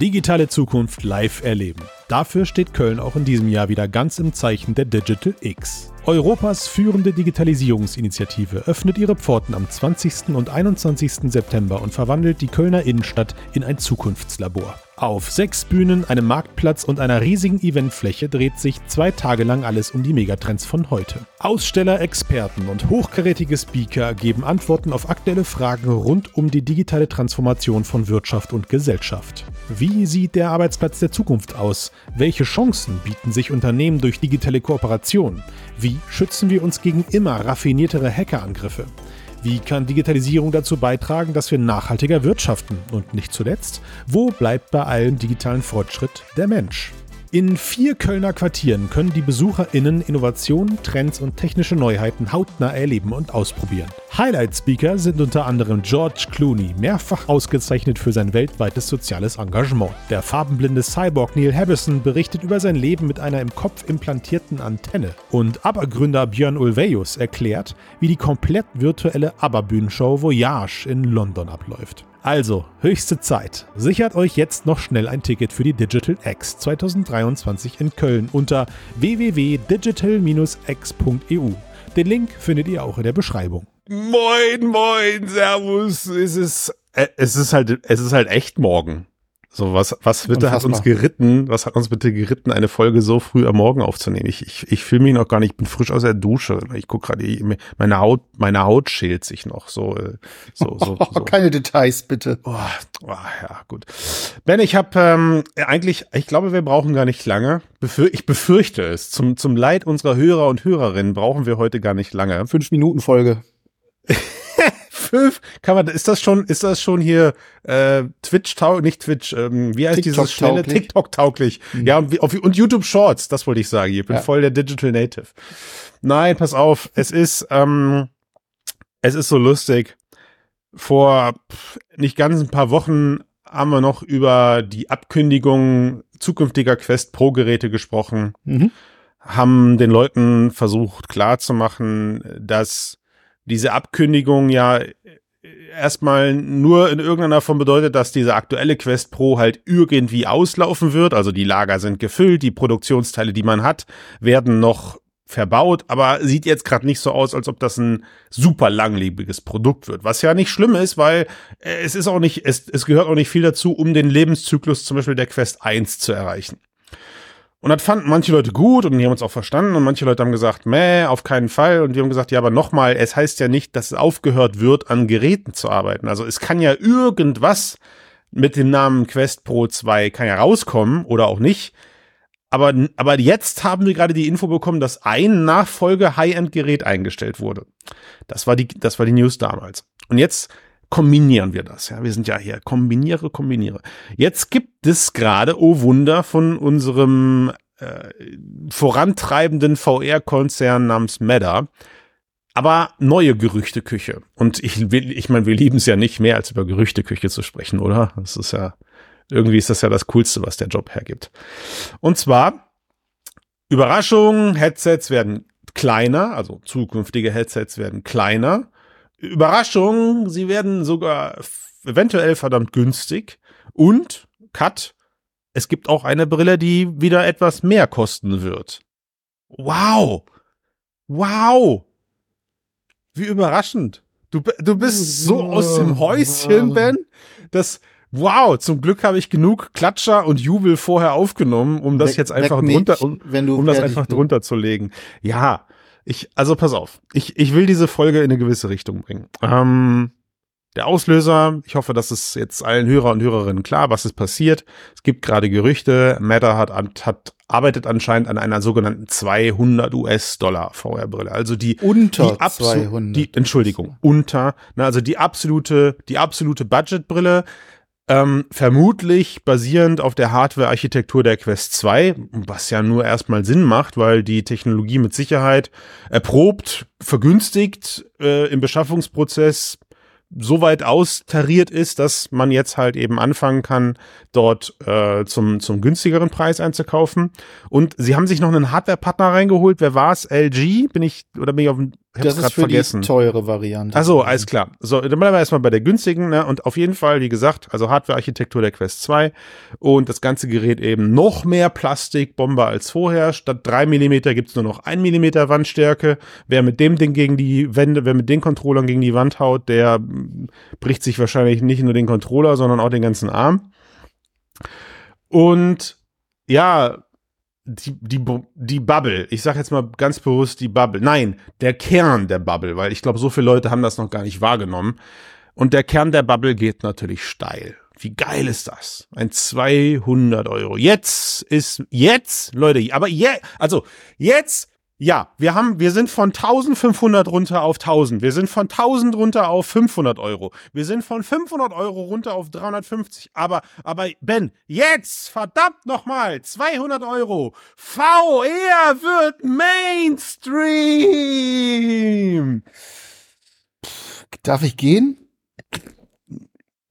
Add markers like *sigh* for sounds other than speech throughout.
Digitale Zukunft live erleben. Dafür steht Köln auch in diesem Jahr wieder ganz im Zeichen der Digital X. Europas führende Digitalisierungsinitiative öffnet ihre Pforten am 20. und 21. September und verwandelt die Kölner Innenstadt in ein Zukunftslabor. Auf sechs Bühnen, einem Marktplatz und einer riesigen Eventfläche dreht sich zwei Tage lang alles um die Megatrends von heute. Aussteller, Experten und hochkarätige Speaker geben Antworten auf aktuelle Fragen rund um die digitale Transformation von Wirtschaft und Gesellschaft. Wie sieht der Arbeitsplatz der Zukunft aus? Welche Chancen bieten sich Unternehmen durch digitale Kooperation? Wie schützen wir uns gegen immer raffiniertere Hackerangriffe? Wie kann Digitalisierung dazu beitragen, dass wir nachhaltiger wirtschaften? Und nicht zuletzt, wo bleibt bei allem digitalen Fortschritt der Mensch? In vier Kölner Quartieren können die BesucherInnen Innovationen, Trends und technische Neuheiten hautnah erleben und ausprobieren. Highlight-Speaker sind unter anderem George Clooney, mehrfach ausgezeichnet für sein weltweites soziales Engagement. Der farbenblinde Cyborg Neil Harbison berichtet über sein Leben mit einer im Kopf implantierten Antenne. Und ABBA-Gründer Björn Ulvaeus erklärt, wie die komplett virtuelle ABBA-Bühnenshow Voyage in London abläuft. Also, höchste Zeit. Sichert euch jetzt noch schnell ein Ticket für die Digital X 2023 in Köln unter www.digital-x.eu. Den Link findet ihr auch in der Beschreibung. Moin, moin, Servus. Es ist, äh, es ist halt, es ist halt echt morgen. So, was, was bitte hat uns geritten, was hat uns bitte geritten, eine Folge so früh am Morgen aufzunehmen? Ich, ich, ich fühle mich noch gar nicht, ich bin frisch aus der Dusche. Ich gucke gerade, meine Haut, meine Haut schält sich noch so. Äh, so, so, so. *laughs* Keine Details, bitte. Oh, oh, ja, gut. Ben, ich habe ähm, eigentlich, ich glaube, wir brauchen gar nicht lange. Befür, ich befürchte es. Zum, zum Leid unserer Hörer und Hörerinnen brauchen wir heute gar nicht lange. Fünf Minuten Folge. Fünf, kann man, ist das schon, ist das schon hier äh, Twitch tauglich, nicht Twitch, ähm, wie heißt dieses schnelle TikTok tauglich? Mhm. Ja und, und YouTube Shorts, das wollte ich sagen. Ich bin ja. voll der Digital Native. Nein, pass auf, es ist, ähm, es ist so lustig. Vor nicht ganz ein paar Wochen haben wir noch über die Abkündigung zukünftiger Quest Pro Geräte gesprochen. Mhm. Haben den Leuten versucht klarzumachen, dass diese Abkündigung ja erstmal nur in irgendeiner Form bedeutet, dass diese aktuelle Quest Pro halt irgendwie auslaufen wird. Also die Lager sind gefüllt, die Produktionsteile, die man hat, werden noch verbaut, aber sieht jetzt gerade nicht so aus, als ob das ein super langlebiges Produkt wird. Was ja nicht schlimm ist, weil es ist auch nicht, es, es gehört auch nicht viel dazu, um den Lebenszyklus zum Beispiel der Quest 1 zu erreichen. Und das fanden manche Leute gut und die haben uns auch verstanden und manche Leute haben gesagt, meh, auf keinen Fall. Und die haben gesagt, ja, aber nochmal, es heißt ja nicht, dass es aufgehört wird, an Geräten zu arbeiten. Also es kann ja irgendwas mit dem Namen Quest Pro 2 kann ja rauskommen oder auch nicht. Aber, aber jetzt haben wir gerade die Info bekommen, dass ein Nachfolge High-End-Gerät eingestellt wurde. Das war die, das war die News damals. Und jetzt kombinieren wir das. Ja, wir sind ja hier kombiniere, kombiniere. Jetzt gibt es gerade, oh Wunder, von unserem äh, vorantreibenden VR-Konzern namens Meta, aber neue Gerüchteküche. Und ich will, ich meine, wir lieben es ja nicht mehr, als über Gerüchteküche zu sprechen, oder? Das ist ja, irgendwie ist das ja das Coolste, was der Job hergibt. Und zwar, Überraschung, Headsets werden kleiner, also zukünftige Headsets werden kleiner Überraschung, sie werden sogar eventuell verdammt günstig. Und, Cut, es gibt auch eine Brille, die wieder etwas mehr kosten wird. Wow! Wow! Wie überraschend. Du, du bist so aus dem Häuschen, Ben, dass, wow, zum Glück habe ich genug Klatscher und Jubel vorher aufgenommen, um das jetzt einfach drunter, um, um das einfach drunter zu legen. Ja, ich, also pass auf, ich, ich will diese Folge in eine gewisse Richtung bringen. Ähm, der Auslöser, ich hoffe, dass es jetzt allen Hörer und Hörerinnen klar, was ist passiert. Es gibt gerade Gerüchte, Meta hat, hat arbeitet anscheinend an einer sogenannten 200 US-Dollar VR-Brille. Also die unter die 200. Die, Entschuldigung, unter, na, also die absolute, die absolute Budgetbrille. Ähm, vermutlich basierend auf der Hardware-Architektur der Quest 2, was ja nur erstmal Sinn macht, weil die Technologie mit Sicherheit erprobt, vergünstigt äh, im Beschaffungsprozess so weit austariert ist, dass man jetzt halt eben anfangen kann, dort äh, zum, zum günstigeren Preis einzukaufen. Und sie haben sich noch einen Hardware-Partner reingeholt. Wer war es? LG? Bin ich, oder bin ich auf Ich das ist für vergessen. die teure Variante. Also alles klar. So, dann bleiben wir erstmal bei der günstigen, ne? Und auf jeden Fall, wie gesagt, also Hardware-Architektur der Quest 2 und das ganze Gerät eben noch mehr Plastikbombe als vorher. Statt drei Millimeter gibt's nur noch ein Millimeter Wandstärke. Wer mit dem Ding gegen die Wände, wer mit den Controllern gegen die Wand haut, der bricht sich wahrscheinlich nicht nur den Controller, sondern auch den ganzen Arm. Und ja, die, die, die Bubble, ich sage jetzt mal ganz bewusst die Bubble, nein, der Kern der Bubble, weil ich glaube, so viele Leute haben das noch gar nicht wahrgenommen. Und der Kern der Bubble geht natürlich steil. Wie geil ist das? Ein 200 Euro. Jetzt ist, jetzt, Leute, aber jetzt, also jetzt ja, wir haben, wir sind von 1500 runter auf 1000. Wir sind von 1000 runter auf 500 Euro. Wir sind von 500 Euro runter auf 350. Aber, aber Ben, jetzt, verdammt nochmal, 200 Euro. VR wird Mainstream. Darf ich gehen?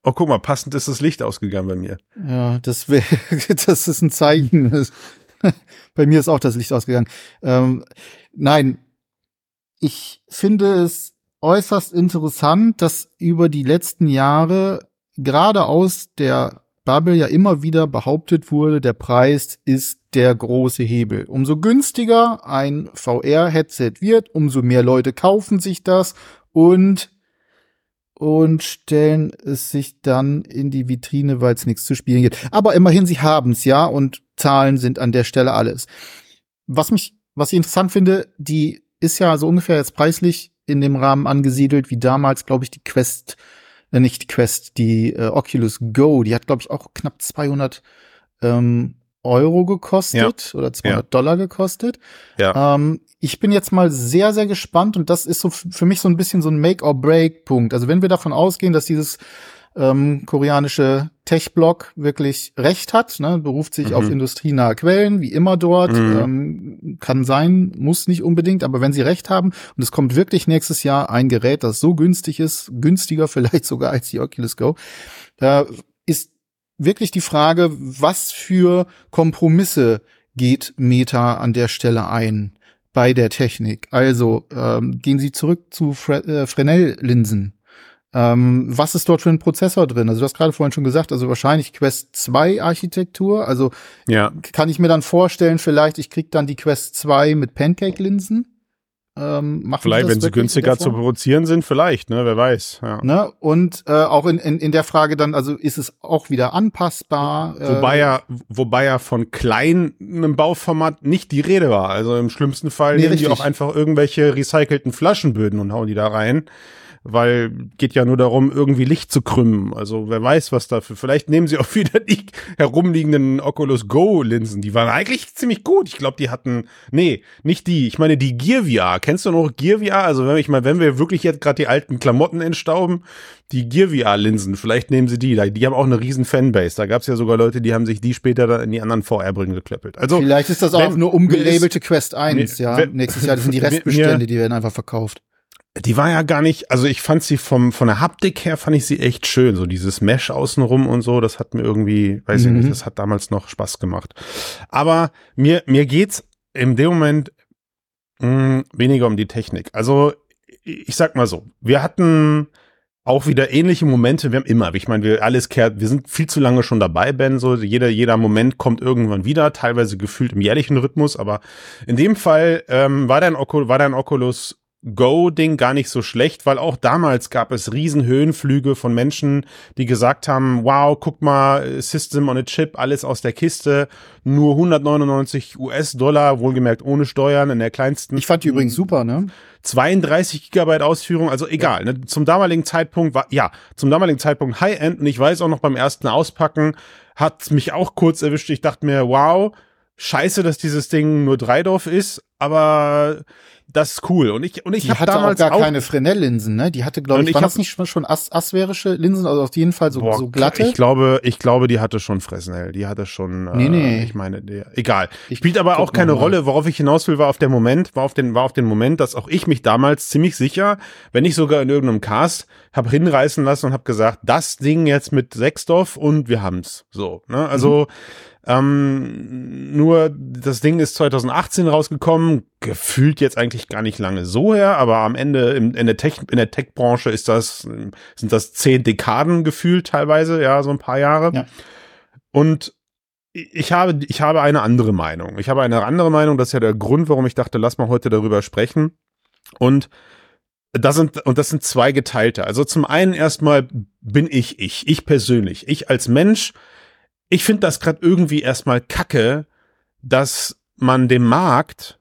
Oh, guck mal, passend ist das Licht ausgegangen bei mir. Ja, das wäre, *laughs* das ist ein Zeichen. *laughs* Bei mir ist auch das Licht ausgegangen. Ähm, nein, ich finde es äußerst interessant, dass über die letzten Jahre gerade aus der Bubble ja immer wieder behauptet wurde, der Preis ist der große Hebel. Umso günstiger ein VR-Headset wird, umso mehr Leute kaufen sich das und und stellen es sich dann in die Vitrine, weil es nichts zu spielen gibt. Aber immerhin, sie haben es ja und Zahlen sind an der Stelle alles. Was mich, was ich interessant finde, die ist ja so ungefähr jetzt preislich in dem Rahmen angesiedelt wie damals, glaube ich, die Quest, äh, nicht die Quest, die äh, Oculus Go. Die hat, glaube ich, auch knapp 200 ähm, Euro gekostet ja. oder 200 ja. Dollar gekostet. Ja. Ähm, ich bin jetzt mal sehr, sehr gespannt und das ist so für mich so ein bisschen so ein Make-or-Break-Punkt. Also wenn wir davon ausgehen, dass dieses ähm, koreanische Tech-Blog wirklich recht hat, ne, beruft sich mhm. auf industrienahe Quellen, wie immer dort, mhm. ähm, kann sein, muss nicht unbedingt, aber wenn sie recht haben und es kommt wirklich nächstes Jahr ein Gerät, das so günstig ist, günstiger *laughs* vielleicht sogar als die Oculus Go, da ist wirklich die Frage, was für Kompromisse geht Meta an der Stelle ein bei der Technik? Also ähm, gehen Sie zurück zu Fre äh, Fresnel-Linsen. Ähm, was ist dort für ein Prozessor drin? Also du hast gerade vorhin schon gesagt, also wahrscheinlich Quest 2 Architektur. Also ja. kann ich mir dann vorstellen, vielleicht ich krieg dann die Quest 2 mit Pancake-Linsen. Ähm, vielleicht, wenn sie günstiger zu produzieren sind, vielleicht, ne, wer weiß. Ja. Ne? Und äh, auch in, in, in der Frage dann, also ist es auch wieder anpassbar? Wobei äh, ja, wobei ja von kleinem Bauformat nicht die Rede war. Also im schlimmsten Fall nee, nehmen richtig. die auch einfach irgendwelche recycelten Flaschenböden und hauen die da rein weil geht ja nur darum, irgendwie Licht zu krümmen. Also wer weiß, was dafür. Vielleicht nehmen sie auch *laughs* wieder die herumliegenden Oculus Go Linsen. Die waren eigentlich ziemlich gut. Ich glaube, die hatten, nee, nicht die. Ich meine die Gear VR. Kennst du noch Gear VR? Also wenn ich mal, wenn wir wirklich jetzt gerade die alten Klamotten entstauben, die Gear VR Linsen, vielleicht nehmen sie die. Die haben auch eine riesen Fanbase. Da gab es ja sogar Leute, die haben sich die später dann in die anderen VR Brillen geklöppelt. Also vielleicht ist das auch nur umgelabelte Quest 1. Nee, ja, wenn, nächstes Jahr das sind die *laughs* Restbestände, mir, die werden einfach verkauft die war ja gar nicht, also ich fand sie vom, von der Haptik her fand ich sie echt schön. So dieses Mesh außenrum und so, das hat mir irgendwie, weiß mhm. ich nicht, mhm. das hat damals noch Spaß gemacht. Aber mir, mir geht's in dem Moment mh, hm, weniger um die Technik. Also ich sag mal so, wir hatten auch wieder ähnliche Momente, wir haben immer, ich meine, wir alles kehrt, wir sind viel zu lange schon dabei, Ben, so jeder, jeder Moment kommt irgendwann wieder, teilweise gefühlt im jährlichen Rhythmus, aber in dem Fall ähm, war dein, Oculus, war dein Oculus Go-Ding gar nicht so schlecht, weil auch damals gab es riesen Höhenflüge von Menschen, die gesagt haben, wow, guck mal, System on a Chip, alles aus der Kiste, nur 199 US-Dollar, wohlgemerkt ohne Steuern in der kleinsten. Ich fand die übrigens super, ne? 32 Gigabyte Ausführung, also egal. Ja. Ne? Zum damaligen Zeitpunkt war, ja, zum damaligen Zeitpunkt High-End und ich weiß auch noch beim ersten Auspacken hat mich auch kurz erwischt. Ich dachte mir, wow, scheiße, dass dieses Ding nur Dreidorf ist, aber das ist cool. Und ich, und ich habe damals auch gar auch keine Fresnel-Linsen, ne? Die hatte, glaube ich, ich, waren das nicht schon as asphärische Linsen, also auf jeden Fall so, boah, so glatte? Ich glaube, ich glaube, die hatte schon Fresnel. Die hatte schon, nee, äh, nee. ich meine, der, egal. Ich Spielt aber auch keine Rolle. Worauf ich hinaus will, war auf der Moment, war auf den, war auf den Moment, dass auch ich mich damals ziemlich sicher, wenn nicht sogar in irgendeinem Cast, habe hinreißen lassen und habe gesagt, das Ding jetzt mit Sechsdorf und wir haben's. So, ne? Also, mhm ähm, nur das Ding ist 2018 rausgekommen haben. Gefühlt jetzt eigentlich gar nicht lange so her, aber am Ende in, in der Tech, in der Tech-Branche ist das, sind das zehn Dekaden gefühlt teilweise, ja, so ein paar Jahre. Ja. Und ich habe, ich habe eine andere Meinung. Ich habe eine andere Meinung. Das ist ja der Grund, warum ich dachte, lass mal heute darüber sprechen. Und das sind, und das sind zwei geteilte. Also zum einen erstmal bin ich ich, ich persönlich, ich als Mensch. Ich finde das gerade irgendwie erstmal kacke, dass man dem Markt,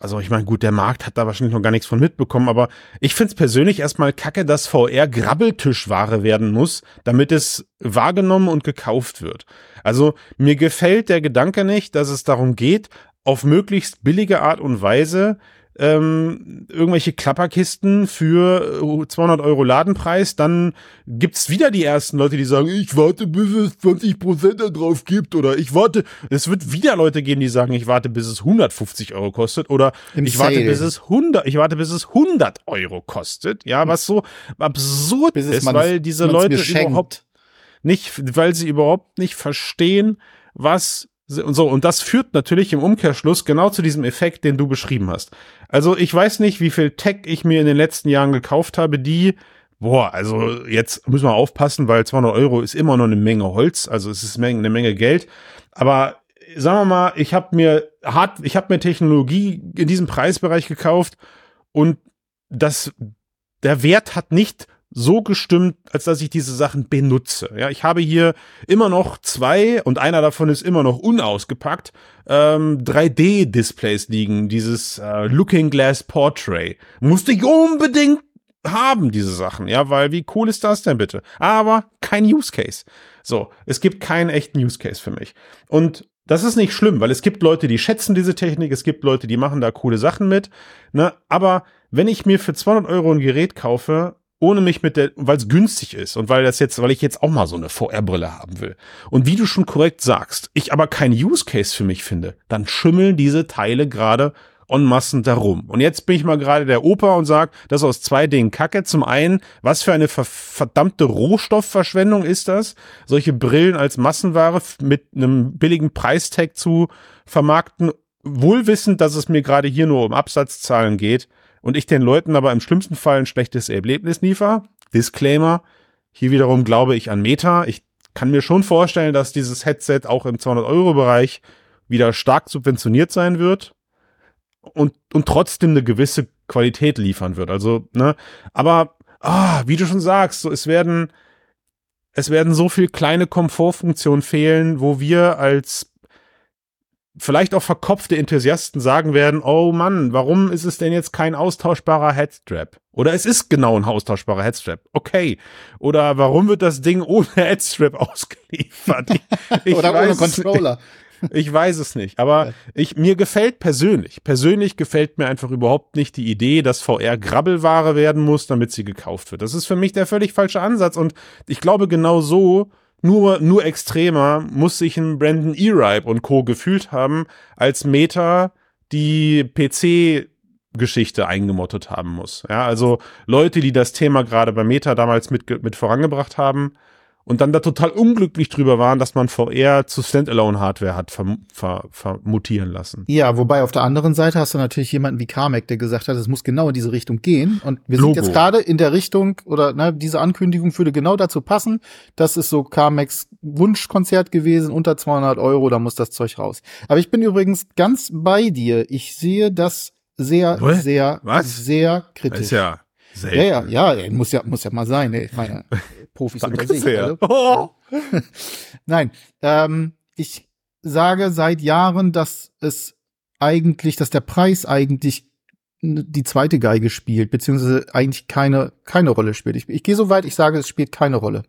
also ich meine, gut, der Markt hat da wahrscheinlich noch gar nichts von mitbekommen, aber ich finde es persönlich erstmal kacke, dass VR Grabbeltischware werden muss, damit es wahrgenommen und gekauft wird. Also mir gefällt der Gedanke nicht, dass es darum geht, auf möglichst billige Art und Weise ähm, irgendwelche Klapperkisten für 200 äh, Euro Ladenpreis, dann gibt's wieder die ersten Leute, die sagen, ich warte, bis es 20 Prozent da drauf gibt oder ich warte, es wird wieder Leute geben, die sagen, ich warte, bis es 150 Euro kostet oder Im ich Sale. warte, bis es 100, ich warte, bis es 100 Euro kostet, ja, was so absurd ist, weil diese Leute überhaupt nicht, weil sie überhaupt nicht verstehen, was und so, und das führt natürlich im Umkehrschluss genau zu diesem Effekt, den du beschrieben hast. Also ich weiß nicht, wie viel Tech ich mir in den letzten Jahren gekauft habe, die, boah, also jetzt müssen wir aufpassen, weil 200 Euro ist immer noch eine Menge Holz, also es ist eine Menge Geld. Aber sagen wir mal, ich habe mir hart, ich habe mir Technologie in diesem Preisbereich gekauft und das, der Wert hat nicht so gestimmt, als dass ich diese Sachen benutze. Ja, ich habe hier immer noch zwei und einer davon ist immer noch unausgepackt, ähm, 3D-Displays liegen, dieses äh, Looking Glass Portrait. Musste ich unbedingt haben, diese Sachen, ja, weil wie cool ist das denn bitte? Aber kein Use Case. So, es gibt keinen echten Use Case für mich. Und das ist nicht schlimm, weil es gibt Leute, die schätzen diese Technik, es gibt Leute, die machen da coole Sachen mit, ne, aber wenn ich mir für 200 Euro ein Gerät kaufe, ohne mich mit der, weil es günstig ist und weil das jetzt, weil ich jetzt auch mal so eine VR-Brille haben will. Und wie du schon korrekt sagst, ich aber kein Use Case für mich finde, dann schimmeln diese Teile gerade en massen darum. Und jetzt bin ich mal gerade der Opa und sag, das aus zwei Dingen Kacke. Zum einen, was für eine ver verdammte Rohstoffverschwendung ist das, solche Brillen als Massenware mit einem billigen Preistag zu vermarkten, wohlwissend, dass es mir gerade hier nur um Absatzzahlen geht und ich den Leuten aber im schlimmsten Fall ein schlechtes Erlebnis liefere. Disclaimer. Hier wiederum glaube ich an Meta. Ich kann mir schon vorstellen, dass dieses Headset auch im 200-Euro-Bereich wieder stark subventioniert sein wird und, und trotzdem eine gewisse Qualität liefern wird. Also, ne, aber, ah, wie du schon sagst, so, es werden, es werden so viel kleine Komfortfunktionen fehlen, wo wir als vielleicht auch verkopfte Enthusiasten sagen werden, oh Mann, warum ist es denn jetzt kein austauschbarer Headstrap? Oder es ist genau ein austauschbarer Headstrap. Okay. Oder warum wird das Ding ohne *laughs* Headstrap ausgeliefert? Ich, Oder ohne Controller. Ich weiß es nicht, aber ich, mir gefällt persönlich, persönlich gefällt mir einfach überhaupt nicht die Idee, dass VR Grabbelware werden muss, damit sie gekauft wird. Das ist für mich der völlig falsche Ansatz und ich glaube genau so nur, nur extremer muss sich ein Brandon E-Ripe und Co. gefühlt haben, als Meta die PC Geschichte eingemottet haben muss. Ja, also Leute, die das Thema gerade bei Meta damals mit, mit vorangebracht haben, und dann da total unglücklich drüber waren, dass man VR zu Standalone-Hardware hat vermutieren ver, ver lassen. Ja, wobei auf der anderen Seite hast du natürlich jemanden wie Carmack, der gesagt hat, es muss genau in diese Richtung gehen. Und wir Logo. sind jetzt gerade in der Richtung, oder ne, diese Ankündigung würde genau dazu passen. Das ist so Carmacks Wunschkonzert gewesen, unter 200 Euro, da muss das Zeug raus. Aber ich bin übrigens ganz bei dir. Ich sehe das sehr, Was? sehr, Was? sehr kritisch. Das ist ja Selten. Ja, ja, ja, muss ja, muss ja mal sein, ey. Meine *laughs* Profis unter sich. Also. Oh. Nein, ähm, ich sage seit Jahren, dass es eigentlich, dass der Preis eigentlich die zweite Geige spielt, beziehungsweise eigentlich keine, keine Rolle spielt. Ich, ich gehe so weit, ich sage, es spielt keine Rolle.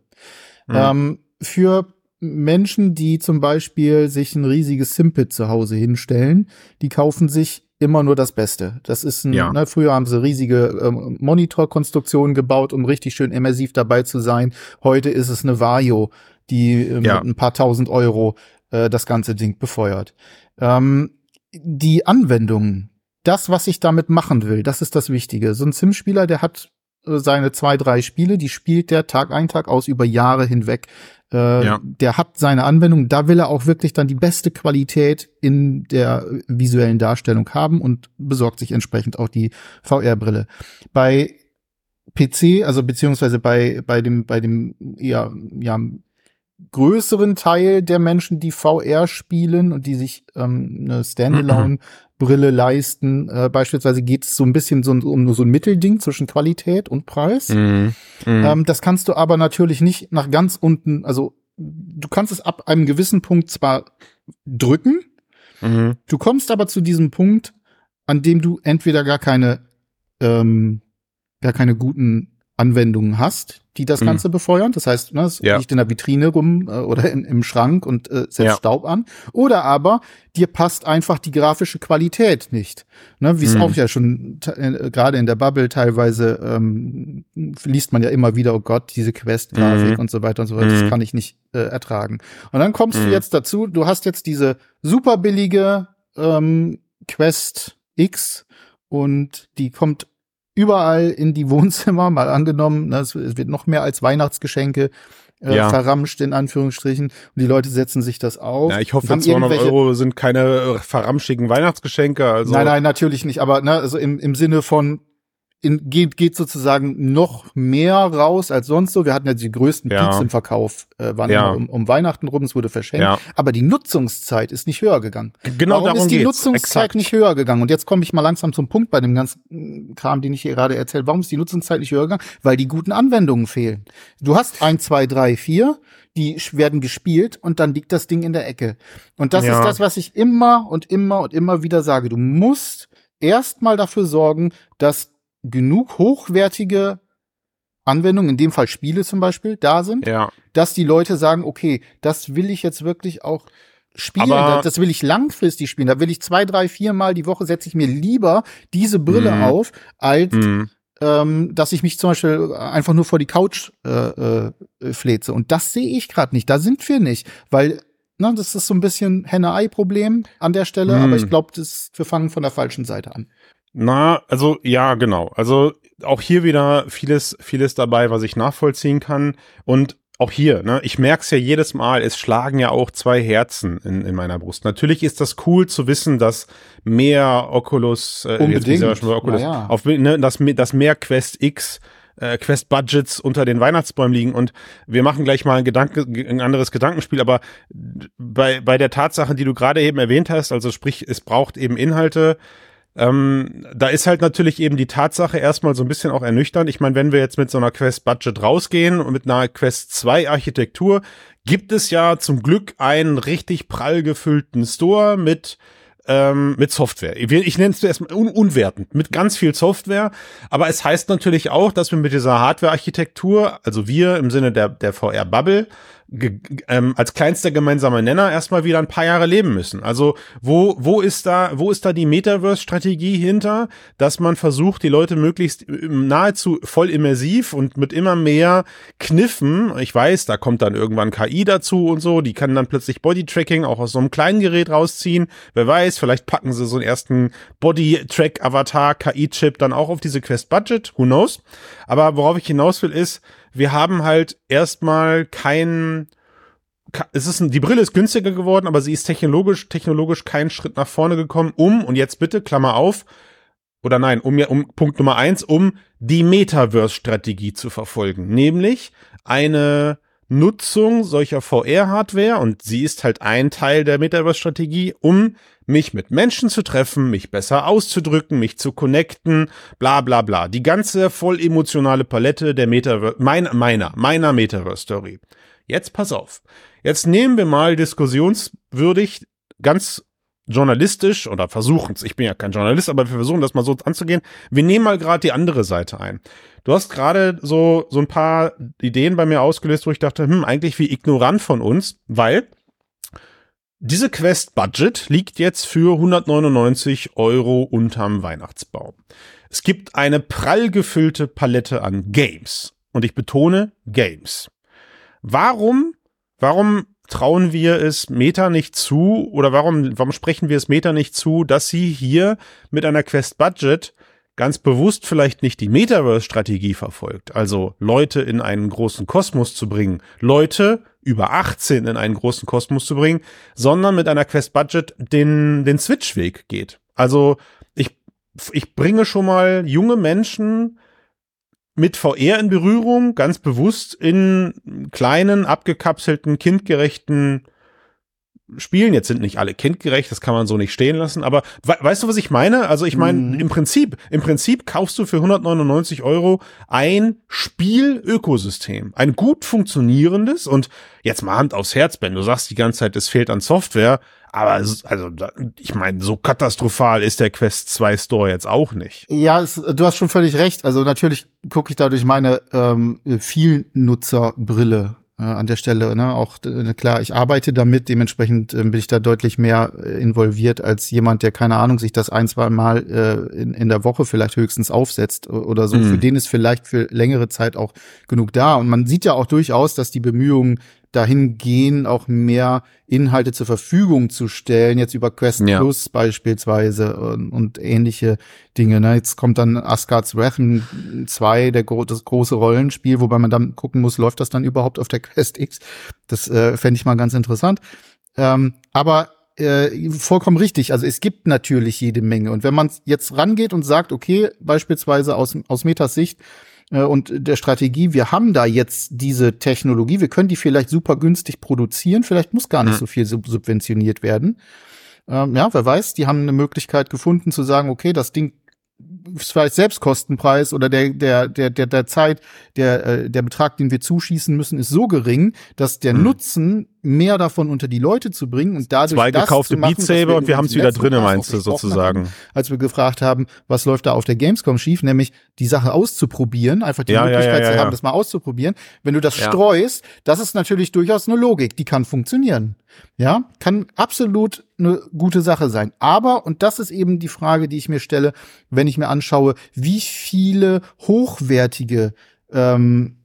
Mhm. Ähm, für Menschen, die zum Beispiel sich ein riesiges Simpit zu Hause hinstellen, die kaufen sich immer nur das Beste. Das ist ein, ja. ne, früher haben sie riesige ähm, Monitorkonstruktionen gebaut, um richtig schön immersiv dabei zu sein. Heute ist es eine Vario, die äh, ja. mit ein paar tausend Euro äh, das ganze Ding befeuert. Ähm, die Anwendungen, das, was ich damit machen will, das ist das Wichtige. So ein Sim-Spieler, der hat seine zwei, drei Spiele, die spielt der Tag ein, Tag aus über Jahre hinweg. Äh, ja. Der hat seine Anwendung, da will er auch wirklich dann die beste Qualität in der visuellen Darstellung haben und besorgt sich entsprechend auch die VR-Brille. Bei PC, also beziehungsweise bei, bei dem, bei dem, ja, ja, größeren Teil der Menschen, die VR spielen und die sich ähm, eine *clears throat* Standalone-Brille leisten. Äh, beispielsweise geht es so ein bisschen so, um so ein Mittelding zwischen Qualität und Preis. Mhm. Mhm. Ähm, das kannst du aber natürlich nicht nach ganz unten, also du kannst es ab einem gewissen Punkt zwar drücken, mhm. du kommst aber zu diesem Punkt, an dem du entweder gar keine ähm, gar keine guten Anwendungen hast, die das mhm. Ganze befeuern. Das heißt, ne, es ja. liegt in der Vitrine rum äh, oder in, im Schrank und äh, setzt ja. Staub an. Oder aber dir passt einfach die grafische Qualität nicht. Ne, Wie es mhm. auch ja schon äh, gerade in der Bubble teilweise ähm, liest man ja immer wieder, oh Gott, diese Quest-Grafik mhm. und so weiter und so weiter. Das mhm. kann ich nicht äh, ertragen. Und dann kommst du mhm. jetzt dazu, du hast jetzt diese super billige ähm, Quest X und die kommt überall in die Wohnzimmer, mal angenommen, ne, es wird noch mehr als Weihnachtsgeschenke äh, ja. verramscht, in Anführungsstrichen. Und die Leute setzen sich das auf. Ja, ich hoffe, 200 Euro sind keine äh, verramschigen Weihnachtsgeschenke. Also. Nein, nein, natürlich nicht. Aber ne, also im, im Sinne von, in, geht, geht sozusagen noch mehr raus als sonst so. Wir hatten ja die größten ja. Peaks im Verkauf, äh, waren ja. um, um Weihnachten rum, es wurde verschenkt. Ja. Aber die Nutzungszeit ist nicht höher gegangen. Genau Warum darum ist die geht's. Nutzungszeit Exakt. nicht höher gegangen? Und jetzt komme ich mal langsam zum Punkt bei dem ganzen Kram, den ich hier gerade erzählt. Warum ist die Nutzungszeit nicht höher gegangen? Weil die guten Anwendungen fehlen. Du hast ein, zwei, drei, vier die werden gespielt und dann liegt das Ding in der Ecke. Und das ja. ist das, was ich immer und immer und immer wieder sage. Du musst erstmal dafür sorgen, dass genug hochwertige Anwendungen, in dem Fall Spiele zum Beispiel, da sind, ja. dass die Leute sagen, okay, das will ich jetzt wirklich auch spielen, Aber das will ich langfristig spielen, da will ich zwei, drei, vier Mal die Woche setze ich mir lieber diese Brille mm. auf, als mm. ähm, dass ich mich zum Beispiel einfach nur vor die Couch äh, äh, fleze. Und das sehe ich gerade nicht. Da sind wir nicht, weil na, das ist so ein bisschen Henne-Ei-Problem an der Stelle, mm. aber ich glaube, wir fangen von der falschen Seite an. Na, also ja, genau. Also auch hier wieder vieles, vieles dabei, was ich nachvollziehen kann. Und auch hier, ne, ich merke es ja jedes Mal, es schlagen ja auch zwei Herzen in, in meiner Brust. Natürlich ist das cool zu wissen, dass mehr Oculus, äh, Unbedingt. Jetzt schon Oculus, ja. auf, ne, dass, dass mehr Quest X äh, Quest-Budgets unter den Weihnachtsbäumen liegen. Und wir machen gleich mal ein, Gedanke, ein anderes Gedankenspiel, aber bei, bei der Tatsache, die du gerade eben erwähnt hast, also sprich, es braucht eben Inhalte, ähm, da ist halt natürlich eben die Tatsache erstmal so ein bisschen auch ernüchternd. Ich meine, wenn wir jetzt mit so einer Quest-Budget rausgehen und mit einer Quest 2 Architektur, gibt es ja zum Glück einen richtig prall gefüllten Store mit ähm, mit Software. Ich, ich nenne es erstmal un unwertend, mit ganz viel Software. Aber es heißt natürlich auch, dass wir mit dieser Hardware-Architektur, also wir im Sinne der, der VR-Bubble, ähm, als kleinster gemeinsamer Nenner erstmal wieder ein paar Jahre leben müssen. Also wo wo ist da wo ist da die Metaverse-Strategie hinter, dass man versucht, die Leute möglichst nahezu voll immersiv und mit immer mehr Kniffen. Ich weiß, da kommt dann irgendwann KI dazu und so. Die kann dann plötzlich Body-Tracking auch aus so einem kleinen Gerät rausziehen. Wer weiß, vielleicht packen sie so einen ersten Body-Track-Avatar KI-Chip dann auch auf diese Quest-Budget. Who knows? Aber worauf ich hinaus will ist wir haben halt erstmal keinen es ist die Brille ist günstiger geworden, aber sie ist technologisch, technologisch keinen Schritt nach vorne gekommen, um, und jetzt bitte, Klammer auf, oder nein, um, um Punkt Nummer eins, um die Metaverse-Strategie zu verfolgen. Nämlich eine Nutzung solcher VR-Hardware, und sie ist halt ein Teil der Metaverse-Strategie, um mich mit Menschen zu treffen, mich besser auszudrücken, mich zu connecten, bla bla bla. Die ganze voll emotionale Palette der Metaverse, mein, meiner, meiner Metaverse-Story. Jetzt pass auf. Jetzt nehmen wir mal diskussionswürdig ganz journalistisch oder versuchen es, ich bin ja kein Journalist, aber wir versuchen das mal so anzugehen. Wir nehmen mal gerade die andere Seite ein. Du hast gerade so, so ein paar Ideen bei mir ausgelöst, wo ich dachte, hm, eigentlich wie ignorant von uns, weil diese Quest-Budget liegt jetzt für 199 Euro unterm Weihnachtsbaum. Es gibt eine prall gefüllte Palette an Games. Und ich betone Games. Warum, warum trauen wir es Meta nicht zu oder warum, warum sprechen wir es Meta nicht zu, dass sie hier mit einer Quest Budget ganz bewusst vielleicht nicht die Metaverse-Strategie verfolgt, also Leute in einen großen Kosmos zu bringen, Leute über 18 in einen großen Kosmos zu bringen, sondern mit einer Quest-Budget den, den Switch-Weg geht. Also ich, ich bringe schon mal junge Menschen mit VR in Berührung, ganz bewusst in kleinen, abgekapselten, kindgerechten Spielen. Jetzt sind nicht alle kindgerecht, das kann man so nicht stehen lassen, aber we weißt du, was ich meine? Also ich meine, mhm. im Prinzip, im Prinzip kaufst du für 199 Euro ein Spielökosystem. Ein gut funktionierendes und jetzt mal Hand aufs Herz, Ben, du sagst die ganze Zeit, es fehlt an Software. Aber also, ich meine, so katastrophal ist der Quest 2 Store jetzt auch nicht. Ja, es, du hast schon völlig recht. Also natürlich gucke ich da durch meine ähm, Vielnutzerbrille äh, an der Stelle. Ne? Auch äh, klar, ich arbeite damit, dementsprechend äh, bin ich da deutlich mehr äh, involviert als jemand, der keine Ahnung sich das ein, zwei Mal äh, in, in der Woche vielleicht höchstens aufsetzt oder so. Mhm. Für den ist vielleicht für längere Zeit auch genug da. Und man sieht ja auch durchaus, dass die Bemühungen dahin gehen, auch mehr Inhalte zur Verfügung zu stellen, jetzt über Quest ja. Plus beispielsweise und, und, ähnliche Dinge. Ne? Jetzt kommt dann Asgard's Wrath 2, der, das große Rollenspiel, wobei man dann gucken muss, läuft das dann überhaupt auf der *laughs* Quest X? Das äh, fände ich mal ganz interessant. Ähm, aber äh, vollkommen richtig. Also es gibt natürlich jede Menge. Und wenn man jetzt rangeht und sagt, okay, beispielsweise aus, aus Metas Sicht, und der Strategie, wir haben da jetzt diese Technologie, wir können die vielleicht super günstig produzieren, vielleicht muss gar nicht so viel subventioniert werden. Ähm, ja, wer weiß, die haben eine Möglichkeit gefunden zu sagen, okay, das Ding vielleicht Selbstkostenpreis oder der der der der der Zeit der äh, der Betrag, den wir zuschießen müssen, ist so gering, dass der hm. Nutzen mehr davon unter die Leute zu bringen und dadurch zwei gekaufte machen, Beat Saber und wir haben es wieder drinnen, meinst du sozusagen? Haben, als wir gefragt haben, was läuft da auf der Gamescom schief, nämlich die Sache auszuprobieren, einfach die ja, Möglichkeit ja, ja, zu haben, das mal auszuprobieren. Wenn du das streust, das ist natürlich durchaus eine Logik, die kann funktionieren. Ja, kann absolut eine gute Sache sein. Aber, und das ist eben die Frage, die ich mir stelle, wenn ich mir anschaue, wie viele hochwertige ähm,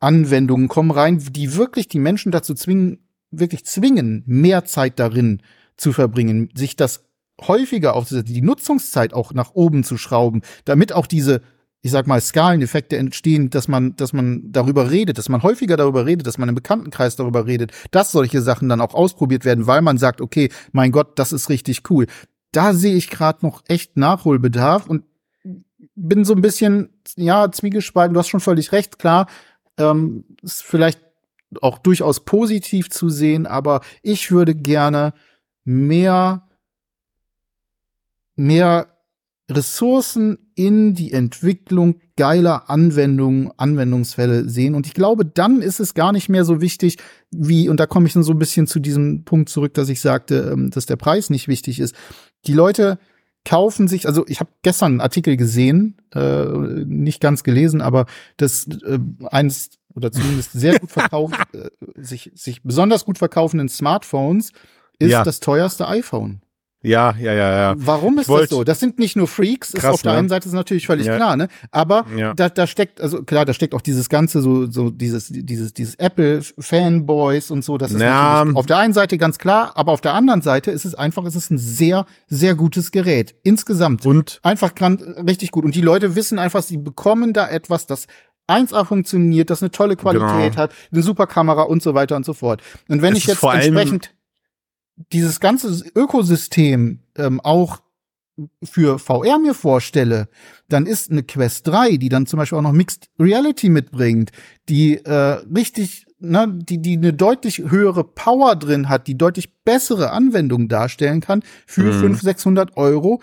Anwendungen kommen rein, die wirklich die Menschen dazu zwingen, wirklich zwingen, mehr Zeit darin zu verbringen, sich das häufiger auf die Nutzungszeit auch nach oben zu schrauben, damit auch diese ich sag mal, Skaleneffekte entstehen, dass man, dass man darüber redet, dass man häufiger darüber redet, dass man im Bekanntenkreis darüber redet, dass solche Sachen dann auch ausprobiert werden, weil man sagt, okay, mein Gott, das ist richtig cool. Da sehe ich gerade noch echt Nachholbedarf und bin so ein bisschen, ja, zwiegespalten. Du hast schon völlig recht, klar. Ähm, ist vielleicht auch durchaus positiv zu sehen, aber ich würde gerne mehr, mehr Ressourcen in die Entwicklung geiler Anwendungen, Anwendungsfälle sehen. Und ich glaube, dann ist es gar nicht mehr so wichtig, wie, und da komme ich dann so ein bisschen zu diesem Punkt zurück, dass ich sagte, ähm, dass der Preis nicht wichtig ist. Die Leute kaufen sich, also ich habe gestern einen Artikel gesehen, äh, nicht ganz gelesen, aber das äh, eins oder zumindest sehr gut verkauft, *laughs* äh, sich, sich besonders gut verkaufenden Smartphones ist ja. das teuerste iPhone. Ja, ja, ja, ja. Warum ist das so? Das sind nicht nur Freaks, krass, ist auf der ne? einen Seite ist natürlich völlig ja. klar, ne? Aber ja. da, da steckt, also klar, da steckt auch dieses ganze so, so dieses, dieses, dieses Apple-Fanboys und so, das ist ja. auf der einen Seite ganz klar, aber auf der anderen Seite ist es einfach, es ist ein sehr, sehr gutes Gerät. Insgesamt. Und? Einfach ganz, richtig gut. Und die Leute wissen einfach, sie bekommen da etwas, das 1A funktioniert, das eine tolle Qualität genau. hat, eine super Kamera und so weiter und so fort. Und wenn es ich jetzt entsprechend dieses ganze Ökosystem ähm, auch für VR mir vorstelle, dann ist eine Quest 3, die dann zum Beispiel auch noch Mixed Reality mitbringt, die äh, richtig, ne, die, die eine deutlich höhere Power drin hat, die deutlich bessere Anwendungen darstellen kann, für mhm. 500, 600 Euro,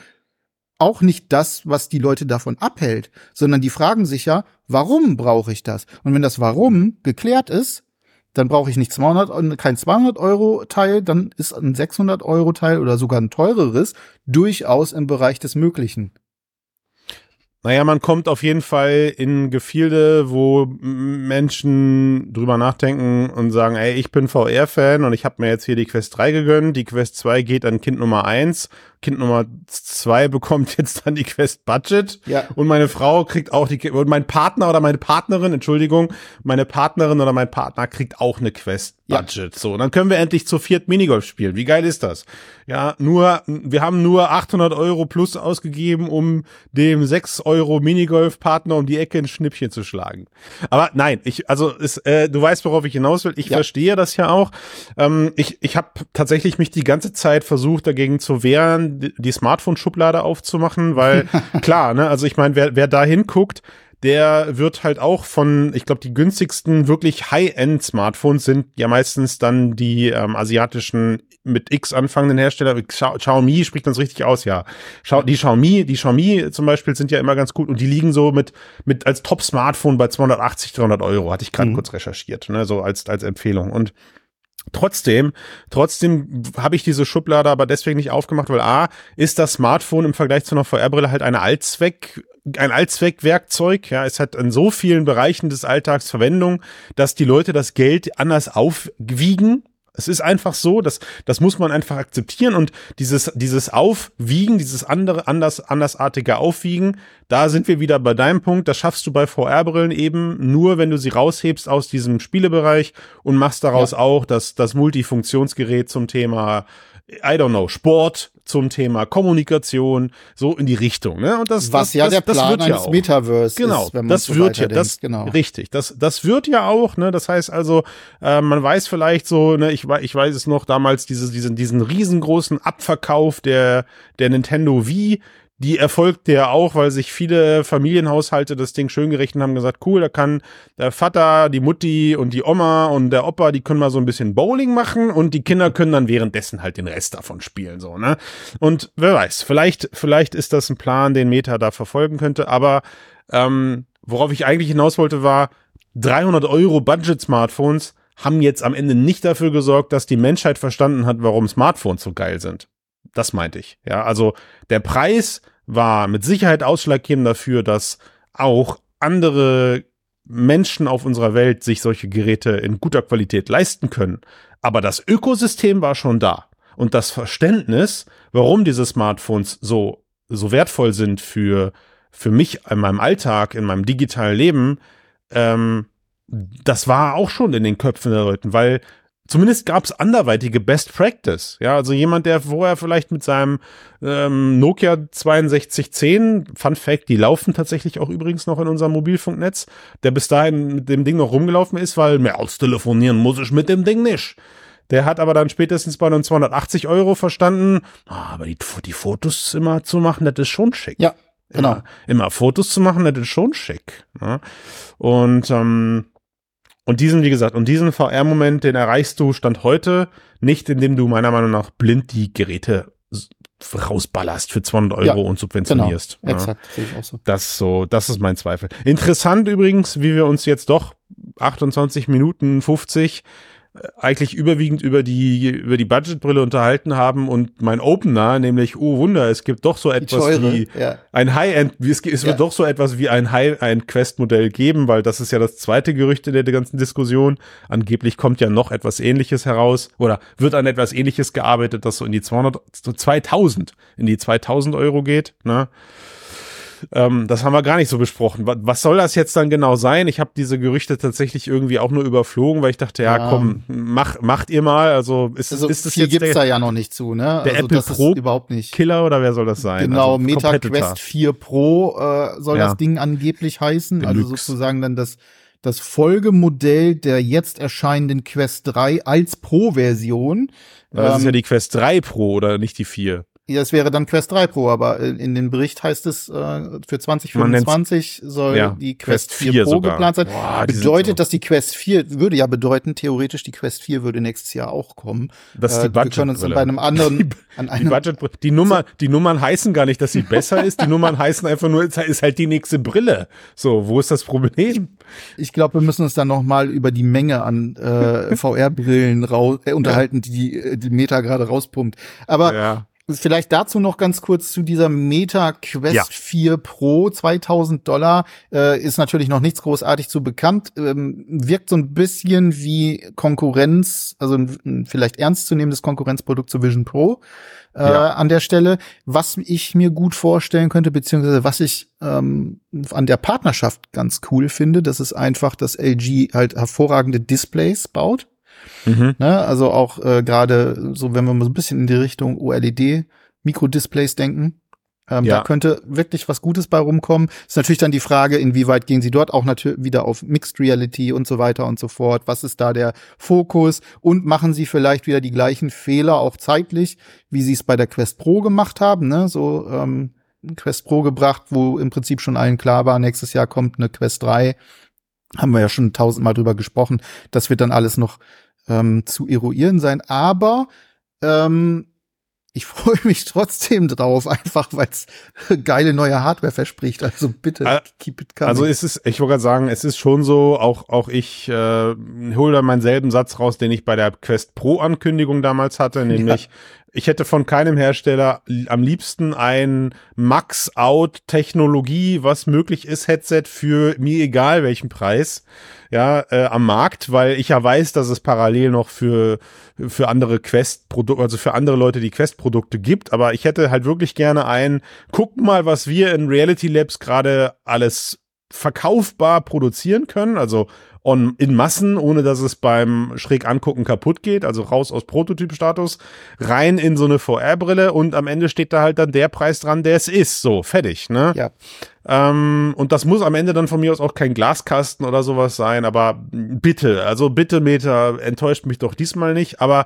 auch nicht das, was die Leute davon abhält, sondern die fragen sich ja, warum brauche ich das? Und wenn das Warum geklärt ist, dann brauche ich nicht 200, kein 200 Euro Teil, dann ist ein 600 Euro Teil oder sogar ein teureres durchaus im Bereich des Möglichen. Naja, man kommt auf jeden Fall in Gefilde, wo Menschen drüber nachdenken und sagen, ey, ich bin VR-Fan und ich habe mir jetzt hier die Quest 3 gegönnt, die Quest 2 geht an Kind Nummer 1, Kind Nummer zwei bekommt *laughs* jetzt dann die Quest Budget. Ja. Und meine Frau kriegt auch die, und mein Partner oder meine Partnerin, Entschuldigung, meine Partnerin oder mein Partner kriegt auch eine Quest Budget. Ja. So, und dann können wir endlich zu viert Minigolf spielen. Wie geil ist das? Ja, nur, wir haben nur 800 Euro plus ausgegeben, um dem 6 Euro Minigolf-Partner um die Ecke ein Schnippchen zu schlagen. Aber nein, ich, also, ist, äh, du weißt, worauf ich hinaus will. Ich ja. verstehe das ja auch. Ähm, ich ich habe tatsächlich mich die ganze Zeit versucht, dagegen zu wehren, die Smartphone-Schublade aufzumachen, weil *laughs* klar, ne, also ich meine, wer, wer da hinguckt, der wird halt auch von, ich glaube, die günstigsten wirklich High-End-Smartphones sind ja meistens dann die ähm, asiatischen mit X anfangenden Hersteller. Xiaomi spricht uns richtig aus, ja. Die Xiaomi, die Xiaomi zum Beispiel sind ja immer ganz gut und die liegen so mit, mit als Top-Smartphone bei 280, 300 Euro. Hatte ich gerade mhm. kurz recherchiert, ne, so als, als Empfehlung. Und Trotzdem, trotzdem habe ich diese Schublade aber deswegen nicht aufgemacht, weil A, ist das Smartphone im Vergleich zu einer VR-Brille halt eine Allzweck, ein Allzweckwerkzeug, ja, es hat in so vielen Bereichen des Alltags Verwendung, dass die Leute das Geld anders aufwiegen, es ist einfach so, dass das muss man einfach akzeptieren und dieses dieses Aufwiegen, dieses andere anders andersartige Aufwiegen, da sind wir wieder bei deinem Punkt. Das schaffst du bei VR-Brillen eben nur, wenn du sie raushebst aus diesem Spielebereich und machst daraus ja. auch das das Multifunktionsgerät zum Thema I don't know, Sport zum Thema Kommunikation, so in die Richtung. Ne? Und das, Was das, ja das, der Plan das eines ja Metaverse genau, ist, wenn man das so wird ja, das, genau. richtig, das, das wird ja auch, ne, das heißt also, äh, man weiß vielleicht so, ne, ich, ich weiß es noch damals, diese, diesen, diesen riesengroßen Abverkauf der, der Nintendo Wii, die erfolgte ja auch, weil sich viele Familienhaushalte das Ding schön gerechnet haben, gesagt, cool, da kann der Vater, die Mutti und die Oma und der Opa, die können mal so ein bisschen Bowling machen und die Kinder können dann währenddessen halt den Rest davon spielen, so, ne? Und wer weiß, vielleicht, vielleicht ist das ein Plan, den Meta da verfolgen könnte, aber ähm, worauf ich eigentlich hinaus wollte, war 300 Euro Budget-Smartphones haben jetzt am Ende nicht dafür gesorgt, dass die Menschheit verstanden hat, warum Smartphones so geil sind. Das meinte ich. Ja, also der Preis war mit Sicherheit ausschlaggebend dafür, dass auch andere Menschen auf unserer Welt sich solche Geräte in guter Qualität leisten können. Aber das Ökosystem war schon da. Und das Verständnis, warum diese Smartphones so, so wertvoll sind für, für mich in meinem Alltag, in meinem digitalen Leben, ähm, das war auch schon in den Köpfen der Leute, weil Zumindest gab es anderweitige Best Practice. Ja, also jemand, der vorher vielleicht mit seinem ähm, Nokia 6210, Fun Fact, die laufen tatsächlich auch übrigens noch in unserem Mobilfunknetz, der bis dahin mit dem Ding noch rumgelaufen ist, weil mehr austelefonieren muss ich mit dem Ding nicht. Der hat aber dann spätestens bei einem 280 Euro verstanden, ah, aber die, die Fotos immer zu machen, das ist schon schick. Ja, genau. Immer, immer Fotos zu machen, das ist schon schick. Ja? Und ähm, und diesen, wie gesagt, und diesen VR-Moment, den erreichst du Stand heute nicht, indem du meiner Meinung nach blind die Geräte rausballerst für 200 Euro ja, und subventionierst. Genau, exakt, sehe ich auch so. Das so, das ist mein Zweifel. Interessant übrigens, wie wir uns jetzt doch 28 Minuten 50 eigentlich überwiegend über die, über die Budgetbrille unterhalten haben und mein Opener, nämlich, oh Wunder, es gibt doch so etwas wie ja. ein High-End, es, es ja. wird doch so etwas wie ein High-End-Quest-Modell geben, weil das ist ja das zweite Gerücht in der ganzen Diskussion. Angeblich kommt ja noch etwas ähnliches heraus oder wird an etwas ähnliches gearbeitet, das so in die 200, 2000, in die 2000 Euro geht, ne? Ähm, das haben wir gar nicht so besprochen. Was soll das jetzt dann genau sein? Ich habe diese Gerüchte tatsächlich irgendwie auch nur überflogen, weil ich dachte, ja, ja. komm, mach, macht ihr mal. Also ist, also ist das viel jetzt gibt's der, da ja noch nicht zu, ne? Der also Apple Pro überhaupt nicht. Killer oder wer soll das sein? Genau, also, Meta Quest 4 Pro äh, soll ja. das Ding angeblich heißen. Also Deluxe. Also sozusagen dann das das Folgemodell der jetzt erscheinenden Quest 3 als Pro-Version. Das ähm, ist ja die Quest 3 Pro oder nicht die 4? Ja, es wäre dann Quest 3 Pro, aber in dem Bericht heißt es, äh, für 2025 soll ja, die Quest, Quest 4, 4 Pro sogar. geplant sein. Boah, Bedeutet, dass die Quest 4, würde ja bedeuten, theoretisch die Quest 4 würde nächstes Jahr auch kommen. Das ist die äh, Budget Wir können uns bei einem anderen, *laughs* *laughs* an einem, die, Budget die Nummer, die Nummern heißen gar nicht, dass sie besser ist. Die Nummern heißen einfach nur, es ist halt die nächste Brille. So, wo ist das Problem? Ich glaube, wir müssen uns dann noch mal über die Menge an äh, *laughs* VR-Brillen äh, unterhalten, die die Meta gerade rauspumpt. Aber ja Vielleicht dazu noch ganz kurz zu dieser Meta Quest ja. 4 Pro 2000 Dollar äh, ist natürlich noch nichts großartig zu bekannt, ähm, wirkt so ein bisschen wie Konkurrenz, also ein, vielleicht ernstzunehmendes Konkurrenzprodukt zu Vision Pro äh, ja. an der Stelle. Was ich mir gut vorstellen könnte, beziehungsweise was ich ähm, an der Partnerschaft ganz cool finde, das ist einfach, dass LG halt hervorragende Displays baut Mhm. Ne? Also auch äh, gerade so, wenn wir mal so ein bisschen in die Richtung OLED Mikrodisplays denken. Ähm, ja. Da könnte wirklich was Gutes bei rumkommen. Ist natürlich dann die Frage, inwieweit gehen sie dort auch natürlich wieder auf Mixed Reality und so weiter und so fort. Was ist da der Fokus? Und machen sie vielleicht wieder die gleichen Fehler auch zeitlich, wie sie es bei der Quest Pro gemacht haben? Ne? So ähm, Quest Pro gebracht, wo im Prinzip schon allen klar war, nächstes Jahr kommt eine Quest 3. Haben wir ja schon tausendmal drüber gesprochen. Das wird dann alles noch ähm, zu eruieren sein. Aber ähm, ich *laughs* freue mich trotzdem drauf, einfach weil es *laughs* geile neue Hardware verspricht. Also bitte, äh, keep it coming. Also ist es, ich wollte gerade sagen, es ist schon so, auch, auch ich äh, hole da meinen selben Satz raus, den ich bei der Quest Pro Ankündigung damals hatte, nämlich. Ich hätte von keinem Hersteller am liebsten ein Max-Out-Technologie, was möglich ist, Headset für mir egal welchen Preis, ja, äh, am Markt, weil ich ja weiß, dass es parallel noch für, für andere Quest-Produkte, also für andere Leute die Quest-Produkte gibt, aber ich hätte halt wirklich gerne ein, guck mal, was wir in Reality Labs gerade alles verkaufbar produzieren können, also on, in Massen, ohne dass es beim schräg angucken kaputt geht, also raus aus Prototypstatus, rein in so eine VR-Brille und am Ende steht da halt dann der Preis dran, der es ist. So, fertig, ne? Ja. Ähm, und das muss am Ende dann von mir aus auch kein Glaskasten oder sowas sein, aber bitte, also bitte Meter, enttäuscht mich doch diesmal nicht, aber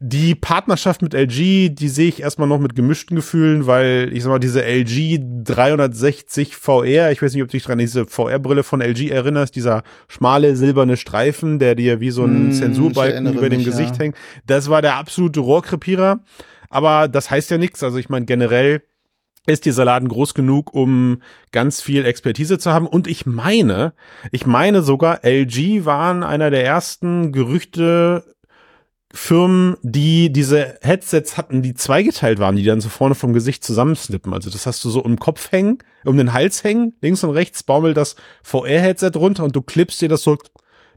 die Partnerschaft mit LG, die sehe ich erstmal noch mit gemischten Gefühlen, weil ich sag mal, diese LG 360 VR, ich weiß nicht, ob du dich dran diese VR-Brille von LG erinnerst, dieser schmale silberne Streifen, der dir wie so ein mm, Zensurbalken über dem Gesicht ja. hängt, das war der absolute Rohrkrepierer. Aber das heißt ja nichts. Also ich meine, generell ist dieser Laden groß genug, um ganz viel Expertise zu haben. Und ich meine, ich meine sogar, LG waren einer der ersten Gerüchte Firmen, die diese Headsets hatten, die zweigeteilt waren, die dann so vorne vom Gesicht zusammensnippen. Also das hast du so im Kopf hängen, um den Hals hängen, links und rechts baumelt das VR-Headset runter und du klippst dir das so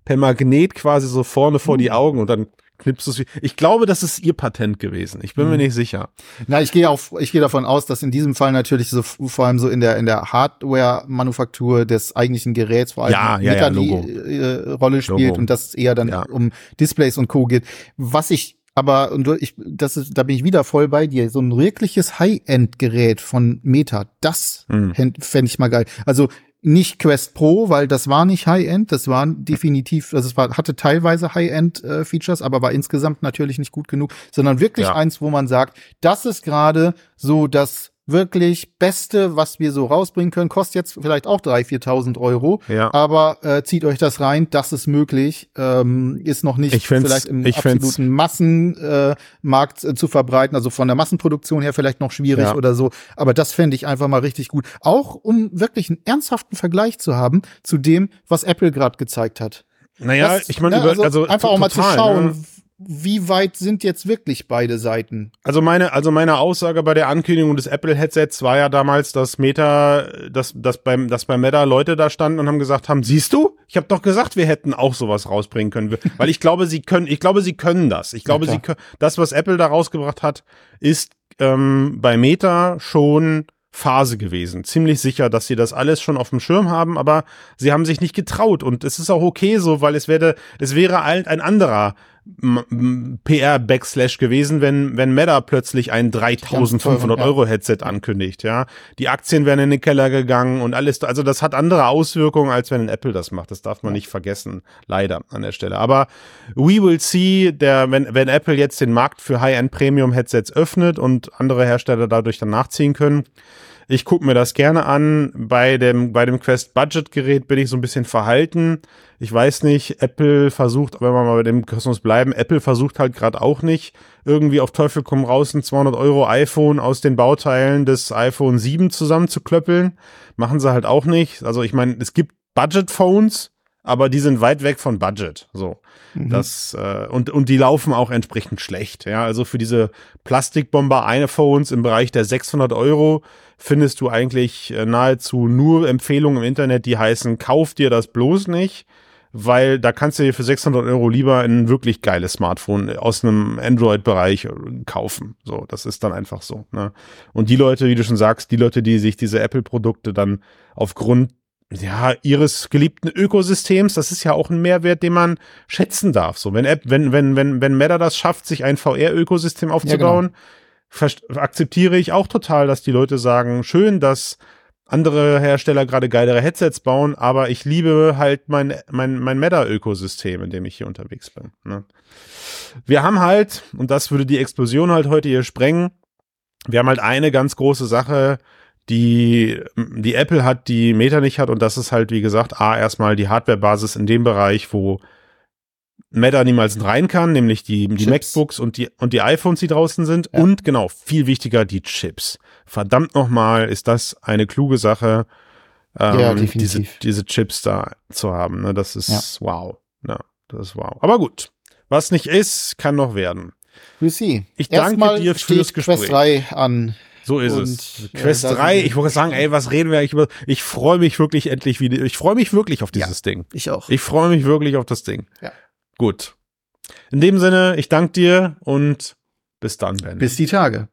per Magnet quasi so vorne vor die hm. Augen und dann es. Ich glaube, das ist ihr Patent gewesen. Ich bin mhm. mir nicht sicher. Na, ich gehe auf, ich gehe davon aus, dass in diesem Fall natürlich so vor allem so in der in der Hardware-Manufaktur des eigentlichen Geräts vor allem ja, ja, ja, die äh, Rolle spielt Logo. und dass es eher dann ja. um Displays und Co geht. Was ich aber und ich, das ist, da bin ich wieder voll bei dir. So ein wirkliches High-End-Gerät von Meta, das mhm. fände ich mal geil. Also nicht Quest Pro, weil das war nicht High-End, das war definitiv, also es war, hatte teilweise High-End-Features, äh, aber war insgesamt natürlich nicht gut genug, sondern wirklich ja. eins, wo man sagt, das ist gerade so das wirklich Beste, was wir so rausbringen können. Kostet jetzt vielleicht auch 3.000, 4.000 Euro. Ja. Aber äh, zieht euch das rein, das ist möglich. Ähm, ist noch nicht vielleicht im absoluten Massenmarkt äh, äh, zu verbreiten. Also von der Massenproduktion her vielleicht noch schwierig ja. oder so. Aber das fände ich einfach mal richtig gut. Auch um wirklich einen ernsthaften Vergleich zu haben zu dem, was Apple gerade gezeigt hat. Naja, das, ich meine, ne, also, also einfach auch mal zu schauen, ne? Wie weit sind jetzt wirklich beide Seiten? Also meine, also meine Aussage bei der Ankündigung des Apple Headsets war ja damals, dass Meta, dass, dass beim, dass bei Meta Leute da standen und haben gesagt haben, siehst du, ich habe doch gesagt, wir hätten auch sowas rausbringen können, weil ich glaube, sie können, ich glaube, sie können das. Ich glaube, ja, sie können, das, was Apple da rausgebracht hat, ist ähm, bei Meta schon Phase gewesen. Ziemlich sicher, dass sie das alles schon auf dem Schirm haben, aber sie haben sich nicht getraut und es ist auch okay so, weil es wäre, es wäre ein anderer PR-Backslash gewesen, wenn, wenn Meta plötzlich ein 3500 Euro Headset ankündigt, ja. Die Aktien wären in den Keller gegangen und alles, also das hat andere Auswirkungen, als wenn ein Apple das macht. Das darf man ja. nicht vergessen, leider an der Stelle. Aber we will see, der, wenn, wenn Apple jetzt den Markt für High-End Premium Headsets öffnet und andere Hersteller dadurch dann nachziehen können, ich gucke mir das gerne an. Bei dem, bei dem Quest Budget Gerät bin ich so ein bisschen verhalten. Ich weiß nicht, Apple versucht, wenn wir mal bei dem Kosmos bleiben, Apple versucht halt gerade auch nicht, irgendwie auf Teufel komm raus ein 200 Euro iPhone aus den Bauteilen des iPhone 7 zusammenzuklöppeln. Machen sie halt auch nicht. Also ich meine, es gibt Budget Phones, aber die sind weit weg von Budget. So. Mhm. Das, äh, und, und die laufen auch entsprechend schlecht. Ja, also für diese Plastikbomber iPhones im Bereich der 600 Euro findest du eigentlich äh, nahezu nur Empfehlungen im Internet, die heißen, kauf dir das bloß nicht, weil da kannst du dir für 600 Euro lieber ein wirklich geiles Smartphone aus einem Android-Bereich äh, kaufen. So, das ist dann einfach so. Ne? Und die Leute, wie du schon sagst, die Leute, die sich diese Apple-Produkte dann aufgrund ja, ihres geliebten Ökosystems, das ist ja auch ein Mehrwert, den man schätzen darf. So, wenn App, wenn, wenn, wenn, wenn Meta das schafft, sich ein VR-Ökosystem aufzubauen, ja, genau. Akzeptiere ich auch total, dass die Leute sagen, schön, dass andere Hersteller gerade geilere Headsets bauen, aber ich liebe halt mein, mein, mein Meta-Ökosystem, in dem ich hier unterwegs bin. Ne? Wir haben halt, und das würde die Explosion halt heute hier sprengen, wir haben halt eine ganz große Sache, die, die Apple hat, die Meta nicht hat. Und das ist halt, wie gesagt, A, erstmal die Hardware-Basis in dem Bereich, wo Meta niemals rein kann, nämlich die, die MacBooks und die, und die iPhones, die draußen sind. Ja. Und genau, viel wichtiger, die Chips. Verdammt nochmal, ist das eine kluge Sache, ähm, ja, diese, diese Chips da zu haben. Ne? Das ist ja. wow. Ja, das ist wow. Aber gut, was nicht ist, kann noch werden. We'll see. Ich danke dir fürs Gespräch. Quest 3 an so ist und, es. Quest ja, 3, ich wollte sagen, ey, was reden wir eigentlich über? Ich freue mich wirklich endlich wieder. Ich freue mich wirklich auf dieses ja, Ding. Ich auch. Ich freue mich wirklich auf das Ding. Ja. Gut. In dem Sinne, ich danke dir und bis dann, Ben. Bis die Tage.